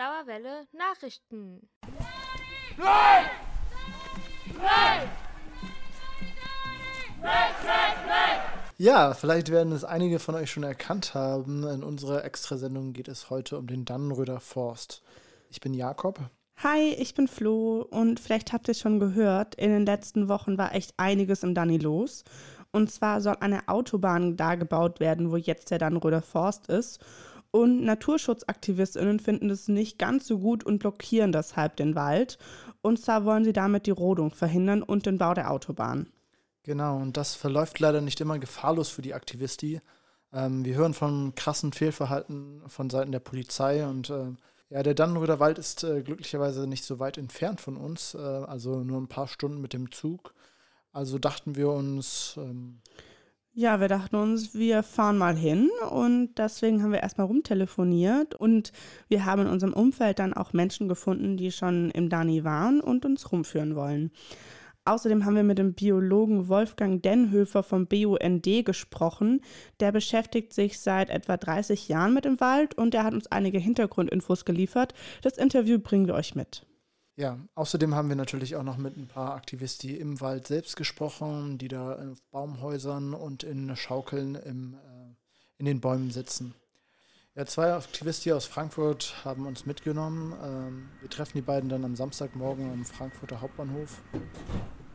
Dauerwelle Nachrichten. Nein! Nein! Ja, vielleicht werden es einige von euch schon erkannt haben. In unserer Extrasendung geht es heute um den Dannenröder Forst. Ich bin Jakob. Hi, ich bin Flo und vielleicht habt ihr es schon gehört, in den letzten Wochen war echt einiges im Danny los. Und zwar soll eine Autobahn da gebaut werden, wo jetzt der Dannenröder Forst ist. Und Naturschutzaktivistinnen finden es nicht ganz so gut und blockieren deshalb den Wald. Und zwar wollen sie damit die Rodung verhindern und den Bau der Autobahn. Genau, und das verläuft leider nicht immer gefahrlos für die Aktivisti. Ähm, wir hören von krassen Fehlverhalten von Seiten der Polizei und äh, ja, der Dannenröder Wald ist äh, glücklicherweise nicht so weit entfernt von uns, äh, also nur ein paar Stunden mit dem Zug. Also dachten wir uns. Ähm, ja, wir dachten uns, wir fahren mal hin und deswegen haben wir erstmal rumtelefoniert und wir haben in unserem Umfeld dann auch Menschen gefunden, die schon im Dani waren und uns rumführen wollen. Außerdem haben wir mit dem Biologen Wolfgang Denhöfer vom BUND gesprochen. Der beschäftigt sich seit etwa 30 Jahren mit dem Wald und er hat uns einige Hintergrundinfos geliefert. Das Interview bringen wir euch mit. Ja, außerdem haben wir natürlich auch noch mit ein paar Aktivisten im Wald selbst gesprochen, die da in Baumhäusern und in Schaukeln im, äh, in den Bäumen sitzen. Ja, zwei Aktivisten aus Frankfurt haben uns mitgenommen. Ähm, wir treffen die beiden dann am Samstagmorgen am Frankfurter Hauptbahnhof.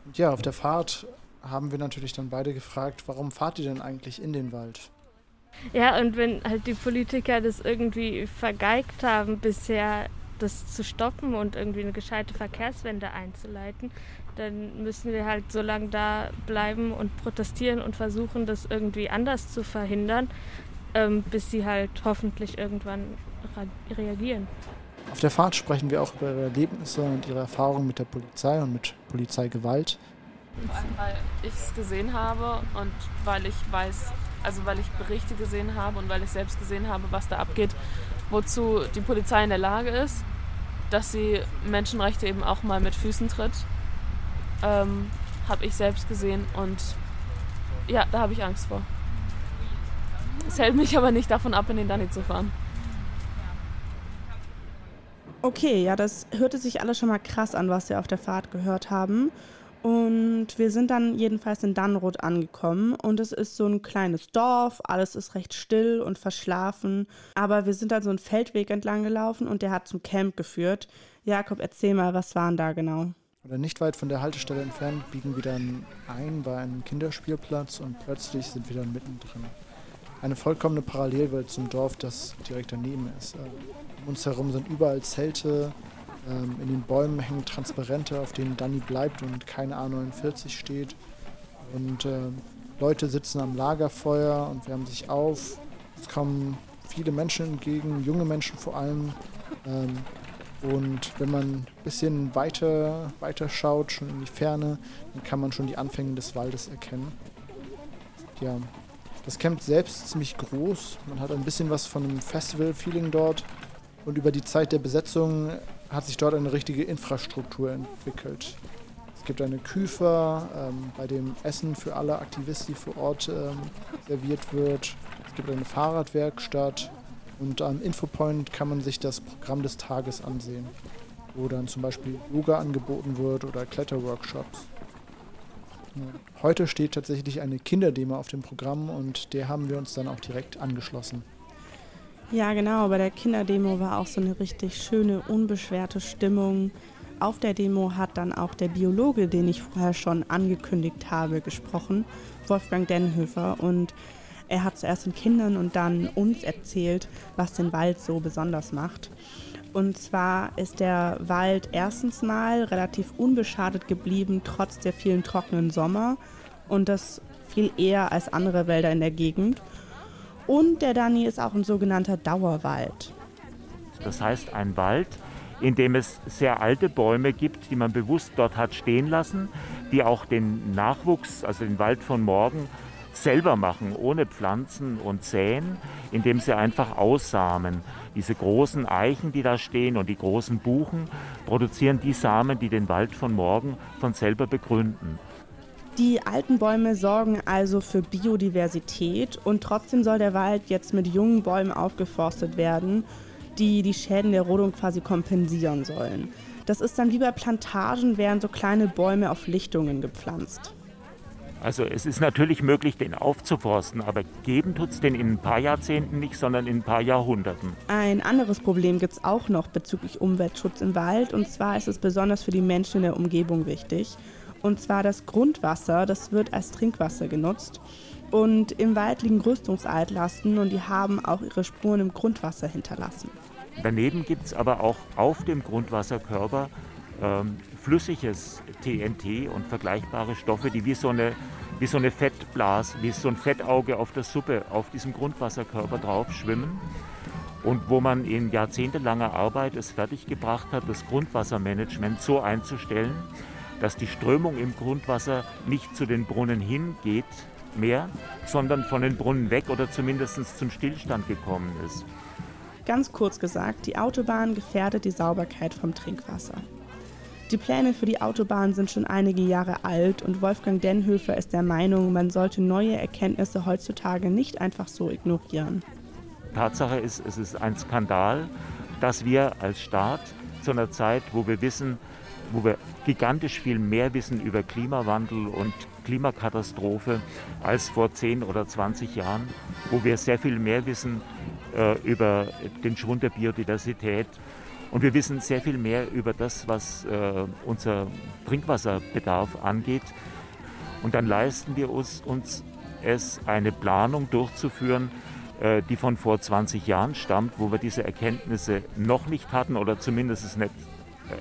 Und ja, auf der Fahrt haben wir natürlich dann beide gefragt, warum fahrt ihr denn eigentlich in den Wald? Ja, und wenn halt die Politiker das irgendwie vergeigt haben, bisher das zu stoppen und irgendwie eine gescheite Verkehrswende einzuleiten, dann müssen wir halt so lange da bleiben und protestieren und versuchen, das irgendwie anders zu verhindern, ähm, bis sie halt hoffentlich irgendwann reagieren. Auf der Fahrt sprechen wir auch über ihre Erlebnisse und ihre Erfahrungen mit der Polizei und mit Polizeigewalt. Vor allem, weil ich es gesehen habe und weil ich weiß, also weil ich Berichte gesehen habe und weil ich selbst gesehen habe, was da abgeht, wozu die Polizei in der Lage ist, dass sie Menschenrechte eben auch mal mit Füßen tritt, ähm, habe ich selbst gesehen und ja, da habe ich Angst vor. Es hält mich aber nicht davon ab, in den Danny zu fahren. Okay, ja, das hörte sich alles schon mal krass an, was wir auf der Fahrt gehört haben. Und wir sind dann jedenfalls in Dannroth angekommen und es ist so ein kleines Dorf, alles ist recht still und verschlafen. Aber wir sind dann so einen Feldweg entlang gelaufen und der hat zum Camp geführt. Jakob, erzähl mal, was waren da genau? Oder nicht weit von der Haltestelle entfernt biegen wir dann ein bei einem Kinderspielplatz und plötzlich sind wir dann mittendrin eine vollkommene Parallelwelt zum Dorf, das direkt daneben ist. Um uns herum sind überall Zelte, ähm, in den Bäumen hängen Transparente, auf denen Danny bleibt und keine A49 steht. Und äh, Leute sitzen am Lagerfeuer und wärmen sich auf. Es kommen viele Menschen entgegen, junge Menschen vor allem. Ähm, und wenn man ein bisschen weiter, weiter schaut, schon in die Ferne, dann kann man schon die Anfänge des Waldes erkennen. Ja, das Camp selbst ist ziemlich groß. Man hat ein bisschen was von einem Festival-Feeling dort. Und über die Zeit der Besetzung hat sich dort eine richtige Infrastruktur entwickelt. Es gibt eine Küfer, ähm, bei dem Essen für alle Aktivisten, vor Ort ähm, serviert wird. Es gibt eine Fahrradwerkstatt. Und am Infopoint kann man sich das Programm des Tages ansehen, wo dann zum Beispiel Yoga angeboten wird oder Kletterworkshops. Heute steht tatsächlich eine Kinderdemo auf dem Programm und der haben wir uns dann auch direkt angeschlossen. Ja, genau. Bei der Kinderdemo war auch so eine richtig schöne, unbeschwerte Stimmung. Auf der Demo hat dann auch der Biologe, den ich vorher schon angekündigt habe, gesprochen, Wolfgang Denhöfer. Und er hat zuerst den Kindern und dann uns erzählt, was den Wald so besonders macht. Und zwar ist der Wald erstens mal relativ unbeschadet geblieben, trotz der vielen trockenen Sommer. Und das viel eher als andere Wälder in der Gegend. Und der Dani ist auch ein sogenannter Dauerwald. Das heißt ein Wald, in dem es sehr alte Bäume gibt, die man bewusst dort hat stehen lassen, die auch den Nachwuchs, also den Wald von morgen, selber machen, ohne Pflanzen und Säen, indem sie einfach aussamen. Diese großen Eichen, die da stehen und die großen Buchen produzieren die Samen, die den Wald von morgen von selber begründen. Die alten Bäume sorgen also für Biodiversität und trotzdem soll der Wald jetzt mit jungen Bäumen aufgeforstet werden. die die Schäden der Rodung quasi kompensieren sollen. Das ist dann wie bei Plantagen, werden so kleine Bäume auf Lichtungen gepflanzt. Also es ist natürlich möglich, den aufzuforsten, aber geben tut es den in ein paar Jahrzehnten nicht, sondern in ein paar Jahrhunderten. Ein anderes Problem gibt es auch noch bezüglich Umweltschutz im Wald. Und zwar ist es besonders für die Menschen in der Umgebung wichtig. Und zwar das Grundwasser, das wird als Trinkwasser genutzt. Und im Wald liegen Rüstungsaltlasten und die haben auch ihre Spuren im Grundwasser hinterlassen. Daneben gibt es aber auch auf dem Grundwasserkörper ähm, flüssiges TNT und vergleichbare Stoffe, die wie so eine wie so eine Fettblase, wie so ein Fettauge auf der Suppe auf diesem Grundwasserkörper drauf schwimmen und wo man in jahrzehntelanger Arbeit es fertiggebracht hat, das Grundwassermanagement so einzustellen, dass die Strömung im Grundwasser nicht zu den Brunnen hingeht mehr, sondern von den Brunnen weg oder zumindest zum Stillstand gekommen ist. Ganz kurz gesagt, die Autobahn gefährdet die Sauberkeit vom Trinkwasser. Die Pläne für die Autobahn sind schon einige Jahre alt und Wolfgang Denhöfer ist der Meinung, man sollte neue Erkenntnisse heutzutage nicht einfach so ignorieren. Tatsache ist, es ist ein Skandal, dass wir als Staat zu einer Zeit, wo wir wissen, wo wir gigantisch viel mehr wissen über Klimawandel und Klimakatastrophe als vor 10 oder 20 Jahren, wo wir sehr viel mehr wissen äh, über den Schwund der Biodiversität, und wir wissen sehr viel mehr über das, was äh, unser Trinkwasserbedarf angeht. Und dann leisten wir uns, uns es, eine Planung durchzuführen, äh, die von vor 20 Jahren stammt, wo wir diese Erkenntnisse noch nicht hatten oder zumindest es nicht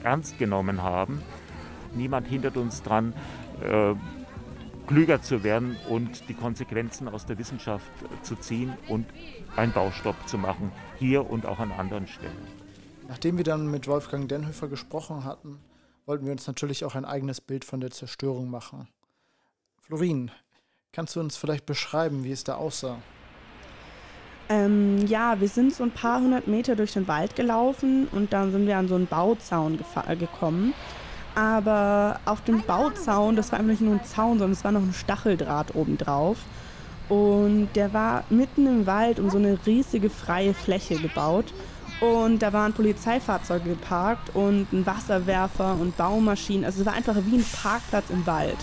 ernst genommen haben. Niemand hindert uns daran, äh, klüger zu werden und die Konsequenzen aus der Wissenschaft zu ziehen und einen Baustopp zu machen, hier und auch an anderen Stellen. Nachdem wir dann mit Wolfgang Denhöfer gesprochen hatten, wollten wir uns natürlich auch ein eigenes Bild von der Zerstörung machen. Florin, kannst du uns vielleicht beschreiben, wie es da aussah? Ähm, ja, wir sind so ein paar hundert Meter durch den Wald gelaufen und dann sind wir an so einen Bauzaun äh, gekommen. Aber auf dem Bauzaun, das war nicht nur ein Zaun, sondern es war noch ein Stacheldraht obendrauf. Und der war mitten im Wald um so eine riesige freie Fläche gebaut. Und da waren Polizeifahrzeuge geparkt und ein Wasserwerfer und Baumaschinen. Also es war einfach wie ein Parkplatz im Wald.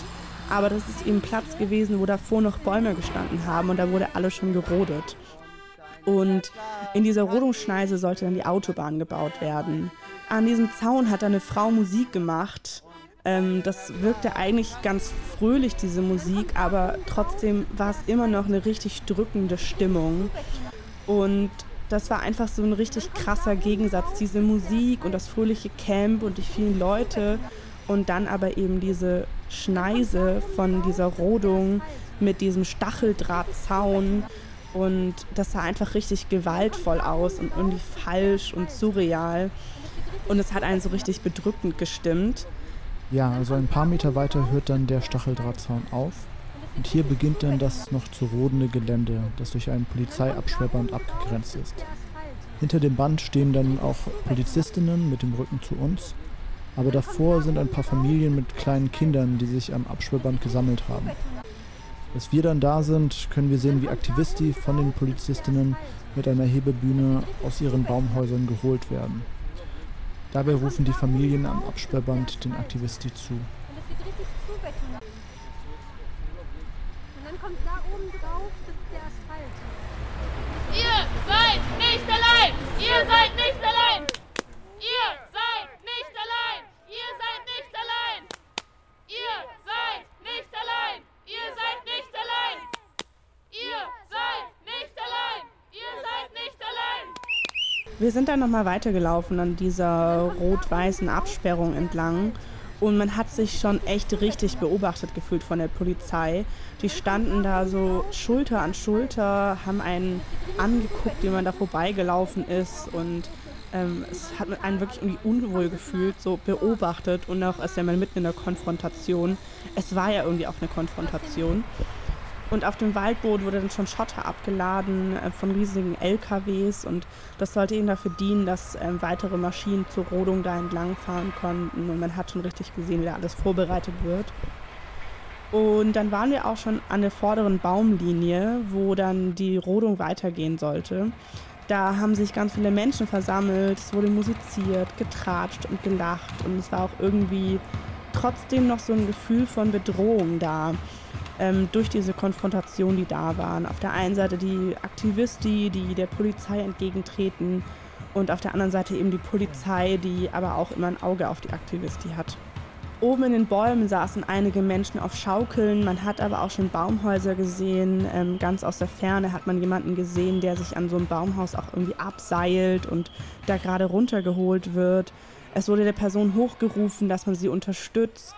Aber das ist eben Platz gewesen, wo davor noch Bäume gestanden haben und da wurde alles schon gerodet. Und in dieser Rodungsschneise sollte dann die Autobahn gebaut werden. An diesem Zaun hat eine Frau Musik gemacht. Ähm, das wirkte eigentlich ganz fröhlich, diese Musik, aber trotzdem war es immer noch eine richtig drückende Stimmung. Und das war einfach so ein richtig krasser Gegensatz, diese Musik und das fröhliche Camp und die vielen Leute und dann aber eben diese Schneise von dieser Rodung mit diesem Stacheldrahtzaun und das sah einfach richtig gewaltvoll aus und irgendwie falsch und surreal und es hat einen so richtig bedrückend gestimmt. Ja, also ein paar Meter weiter hört dann der Stacheldrahtzaun auf und hier beginnt dann das noch zu rodende Gelände, das durch einen Polizeiabsperrband abgegrenzt ist. Hinter dem Band stehen dann auch Polizistinnen mit dem Rücken zu uns, aber davor sind ein paar Familien mit kleinen Kindern, die sich am Absperrband gesammelt haben. Als wir dann da sind, können wir sehen, wie Aktivisti von den Polizistinnen mit einer Hebebühne aus ihren Baumhäusern geholt werden. Dabei rufen die Familien am Absperrband den Aktivisti zu. kommt da oben drauf, das ist der Asphalt. Ihr seid nicht allein! Ihr seid nicht allein! Ihr seid nicht allein! Ihr seid nicht allein! Ihr seid nicht allein! Ihr seid nicht allein! Ihr seid nicht allein! Ihr seid nicht allein! Wir sind dann nochmal weitergelaufen an dieser rot-weißen Absperrung entlang und man hat sich schon echt richtig beobachtet gefühlt von der Polizei. Die standen da so Schulter an Schulter, haben einen angeguckt, wie man da vorbeigelaufen ist. Und ähm, es hat einen wirklich irgendwie unwohl gefühlt, so beobachtet. Und auch als wäre man mitten in der Konfrontation. Es war ja irgendwie auch eine Konfrontation. Und auf dem Waldboden wurde dann schon Schotter abgeladen äh, von riesigen LKWs und das sollte eben dafür dienen, dass äh, weitere Maschinen zur Rodung da entlang fahren konnten. Und man hat schon richtig gesehen, wie da alles vorbereitet wird. Und dann waren wir auch schon an der vorderen Baumlinie, wo dann die Rodung weitergehen sollte. Da haben sich ganz viele Menschen versammelt, es wurde musiziert, getratscht und gelacht. Und es war auch irgendwie trotzdem noch so ein Gefühl von Bedrohung da ähm, durch diese Konfrontation, die da waren. Auf der einen Seite die Aktivisti, die der Polizei entgegentreten und auf der anderen Seite eben die Polizei, die aber auch immer ein Auge auf die Aktivisti hat. Oben in den Bäumen saßen einige Menschen auf Schaukeln. Man hat aber auch schon Baumhäuser gesehen. Ähm, ganz aus der Ferne hat man jemanden gesehen, der sich an so einem Baumhaus auch irgendwie abseilt und da gerade runtergeholt wird. Es wurde der Person hochgerufen, dass man sie unterstützt.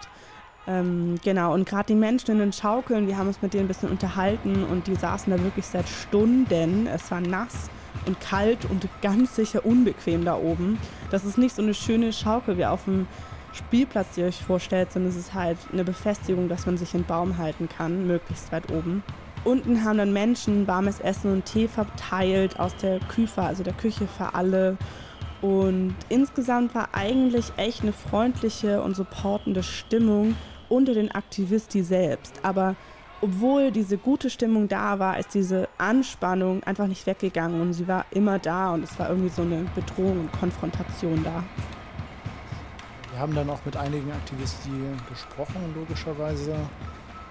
Ähm, genau, und gerade die Menschen in den Schaukeln, wir haben uns mit denen ein bisschen unterhalten und die saßen da wirklich seit Stunden. Es war nass und kalt und ganz sicher unbequem da oben. Das ist nicht so eine schöne Schaukel wie auf dem Spielplatz, die ihr euch vorstellt, sondern es ist halt eine Befestigung, dass man sich in Baum halten kann, möglichst weit oben. Unten haben dann Menschen warmes Essen und Tee verteilt aus der Küfe, also der Küche für alle. Und insgesamt war eigentlich echt eine freundliche und supportende Stimmung unter den Aktivisten selbst. Aber obwohl diese gute Stimmung da war, ist diese Anspannung einfach nicht weggegangen und sie war immer da und es war irgendwie so eine Bedrohung und Konfrontation da. Wir haben dann auch mit einigen Aktivisten gesprochen, logischerweise.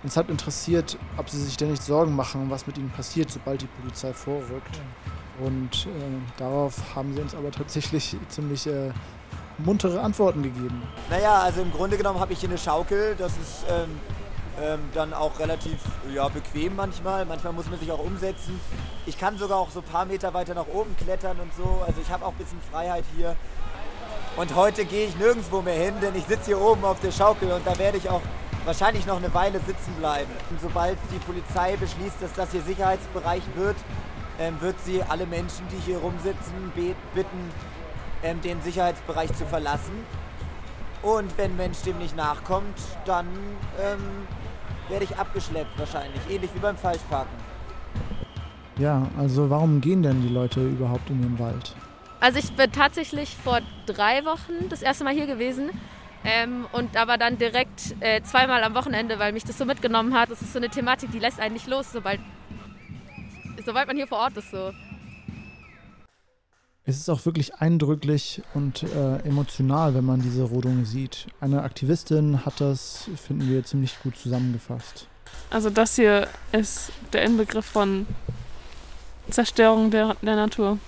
Uns hat interessiert, ob sie sich denn nicht Sorgen machen, was mit ihnen passiert, sobald die Polizei vorrückt. Und äh, darauf haben sie uns aber tatsächlich ziemlich äh, muntere Antworten gegeben. Naja, also im Grunde genommen habe ich hier eine Schaukel. Das ist ähm, ähm, dann auch relativ ja, bequem manchmal. Manchmal muss man sich auch umsetzen. Ich kann sogar auch so ein paar Meter weiter nach oben klettern und so. Also ich habe auch ein bisschen Freiheit hier. Und heute gehe ich nirgendwo mehr hin, denn ich sitze hier oben auf der Schaukel und da werde ich auch wahrscheinlich noch eine Weile sitzen bleiben. Und sobald die Polizei beschließt, dass das hier Sicherheitsbereich wird, ähm, wird sie alle Menschen, die hier rumsitzen, bitten, ähm, den Sicherheitsbereich zu verlassen. Und wenn Mensch dem nicht nachkommt, dann ähm, werde ich abgeschleppt wahrscheinlich, ähnlich wie beim Falschparken. Ja, also warum gehen denn die Leute überhaupt in den Wald? Also ich bin tatsächlich vor drei Wochen das erste Mal hier gewesen. Ähm, und aber dann direkt äh, zweimal am Wochenende, weil mich das so mitgenommen hat. Das ist so eine Thematik, die lässt einen nicht los, sobald, sobald man hier vor Ort ist. So. Es ist auch wirklich eindrücklich und äh, emotional, wenn man diese Rodung sieht. Eine Aktivistin hat das, finden wir, ziemlich gut zusammengefasst. Also das hier ist der Inbegriff von Zerstörung der, der Natur.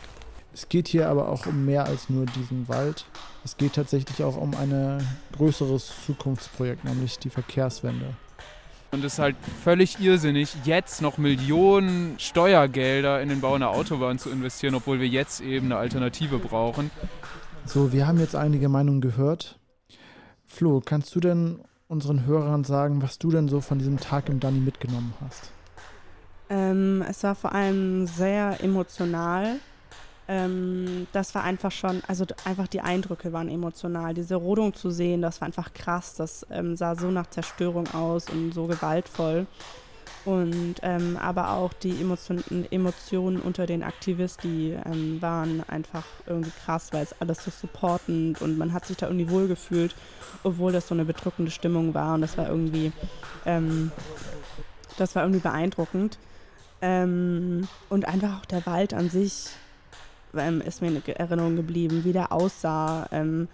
Es geht hier aber auch um mehr als nur diesen Wald. Es geht tatsächlich auch um ein größeres Zukunftsprojekt, nämlich die Verkehrswende. Und es ist halt völlig irrsinnig, jetzt noch Millionen Steuergelder in den Bau einer Autobahn zu investieren, obwohl wir jetzt eben eine Alternative brauchen. So, wir haben jetzt einige Meinungen gehört. Flo, kannst du denn unseren Hörern sagen, was du denn so von diesem Tag im Dani mitgenommen hast? Ähm, es war vor allem sehr emotional. Ähm, das war einfach schon, also einfach die Eindrücke waren emotional. Diese Rodung zu sehen, das war einfach krass. Das ähm, sah so nach Zerstörung aus und so gewaltvoll. Und ähm, aber auch die Emotion, Emotionen unter den Aktivisten, die ähm, waren einfach irgendwie krass, weil es alles so supportend und man hat sich da irgendwie wohlgefühlt, obwohl das so eine bedrückende Stimmung war. Und das war irgendwie, ähm, das war irgendwie beeindruckend. Ähm, und einfach auch der Wald an sich ähm, ist mir in Erinnerung geblieben, wie der aussah, ähm,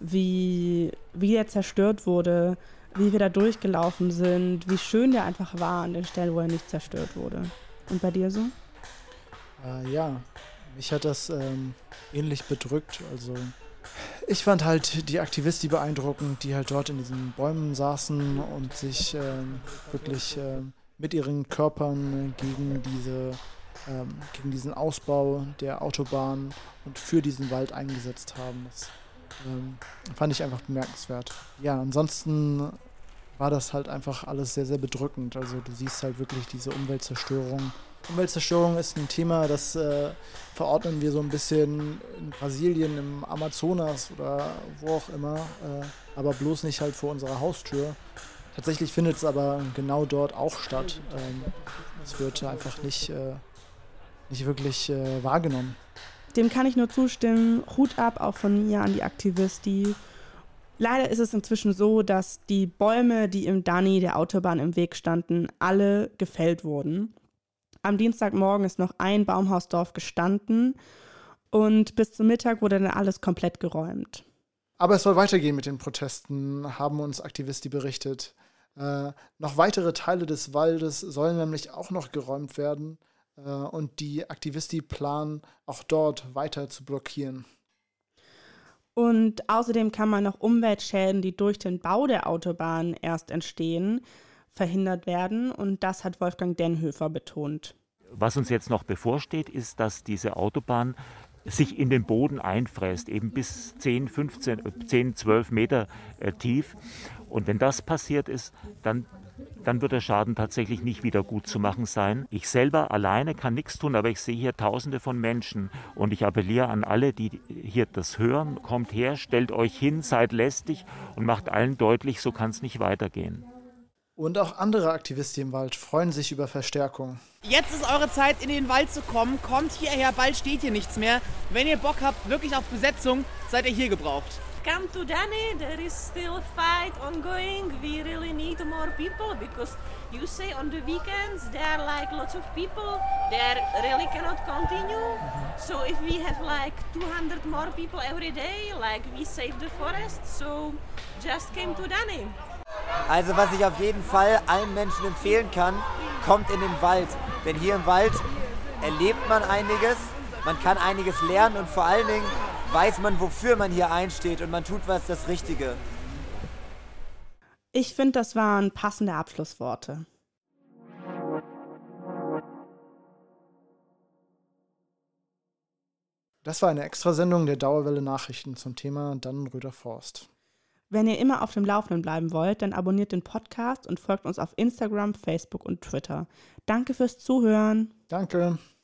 wie, wie er zerstört wurde, wie wir da durchgelaufen sind, wie schön der einfach war an den Stellen, wo er nicht zerstört wurde. Und bei dir so? Äh, ja, mich hat das ähm, ähnlich bedrückt. Also ich fand halt die Aktivisten beeindruckend, die halt dort in diesen Bäumen saßen und sich ähm, wirklich äh, mit ihren Körpern gegen diese ähm, gegen diesen Ausbau der Autobahn und für diesen Wald eingesetzt haben. Das ähm, fand ich einfach bemerkenswert. Ja, ansonsten war das halt einfach alles sehr, sehr bedrückend. Also du siehst halt wirklich diese Umweltzerstörung. Umweltzerstörung ist ein Thema, das äh, verordnen wir so ein bisschen in Brasilien, im Amazonas oder wo auch immer, äh, aber bloß nicht halt vor unserer Haustür. Tatsächlich findet es aber genau dort auch statt. Ähm, es wird einfach nicht äh, nicht wirklich äh, wahrgenommen. Dem kann ich nur zustimmen. Hut ab auch von mir an die Aktivisten. Leider ist es inzwischen so, dass die Bäume, die im Dani der Autobahn im Weg standen, alle gefällt wurden. Am Dienstagmorgen ist noch ein Baumhausdorf gestanden und bis zum Mittag wurde dann alles komplett geräumt. Aber es soll weitergehen mit den Protesten, haben uns Aktivisti berichtet. Äh, noch weitere Teile des Waldes sollen nämlich auch noch geräumt werden und die Aktivisti planen, auch dort weiter zu blockieren. Und außerdem kann man noch Umweltschäden, die durch den Bau der Autobahn erst entstehen, verhindert werden. Und das hat Wolfgang Denhöfer betont. Was uns jetzt noch bevorsteht, ist, dass diese Autobahn sich in den Boden einfräst, eben bis 10, 15, 10, 12 Meter äh, tief. Und wenn das passiert ist, dann, dann wird der Schaden tatsächlich nicht wieder gut zu machen sein. Ich selber alleine kann nichts tun, aber ich sehe hier Tausende von Menschen und ich appelliere an alle, die hier das hören, kommt her, stellt euch hin, seid lästig und macht allen deutlich, so kann es nicht weitergehen. Und auch andere Aktivisten im Wald freuen sich über Verstärkung. Jetzt ist eure Zeit, in den Wald zu kommen. Kommt hierher, bald steht hier nichts mehr. Wenn ihr Bock habt, wirklich auf Besetzung, seid ihr hier gebraucht. Come to Danny, there is still a fight ongoing. We really need more people because you say on the weekends there are like lots of people there really cannot continue. So if we have like 200 more people every day, like we save the forest. So just came to Danny. Also was ich auf jeden Fall allen Menschen empfehlen kann, kommt in den Wald. Denn hier im Wald erlebt man einiges, man kann einiges lernen und vor allen Dingen weiß man, wofür man hier einsteht und man tut was das Richtige. Ich finde, das waren passende Abschlussworte. Das war eine Extrasendung der Dauerwelle Nachrichten zum Thema Dannenröder Forst. Wenn ihr immer auf dem Laufenden bleiben wollt, dann abonniert den Podcast und folgt uns auf Instagram, Facebook und Twitter. Danke fürs Zuhören. Danke.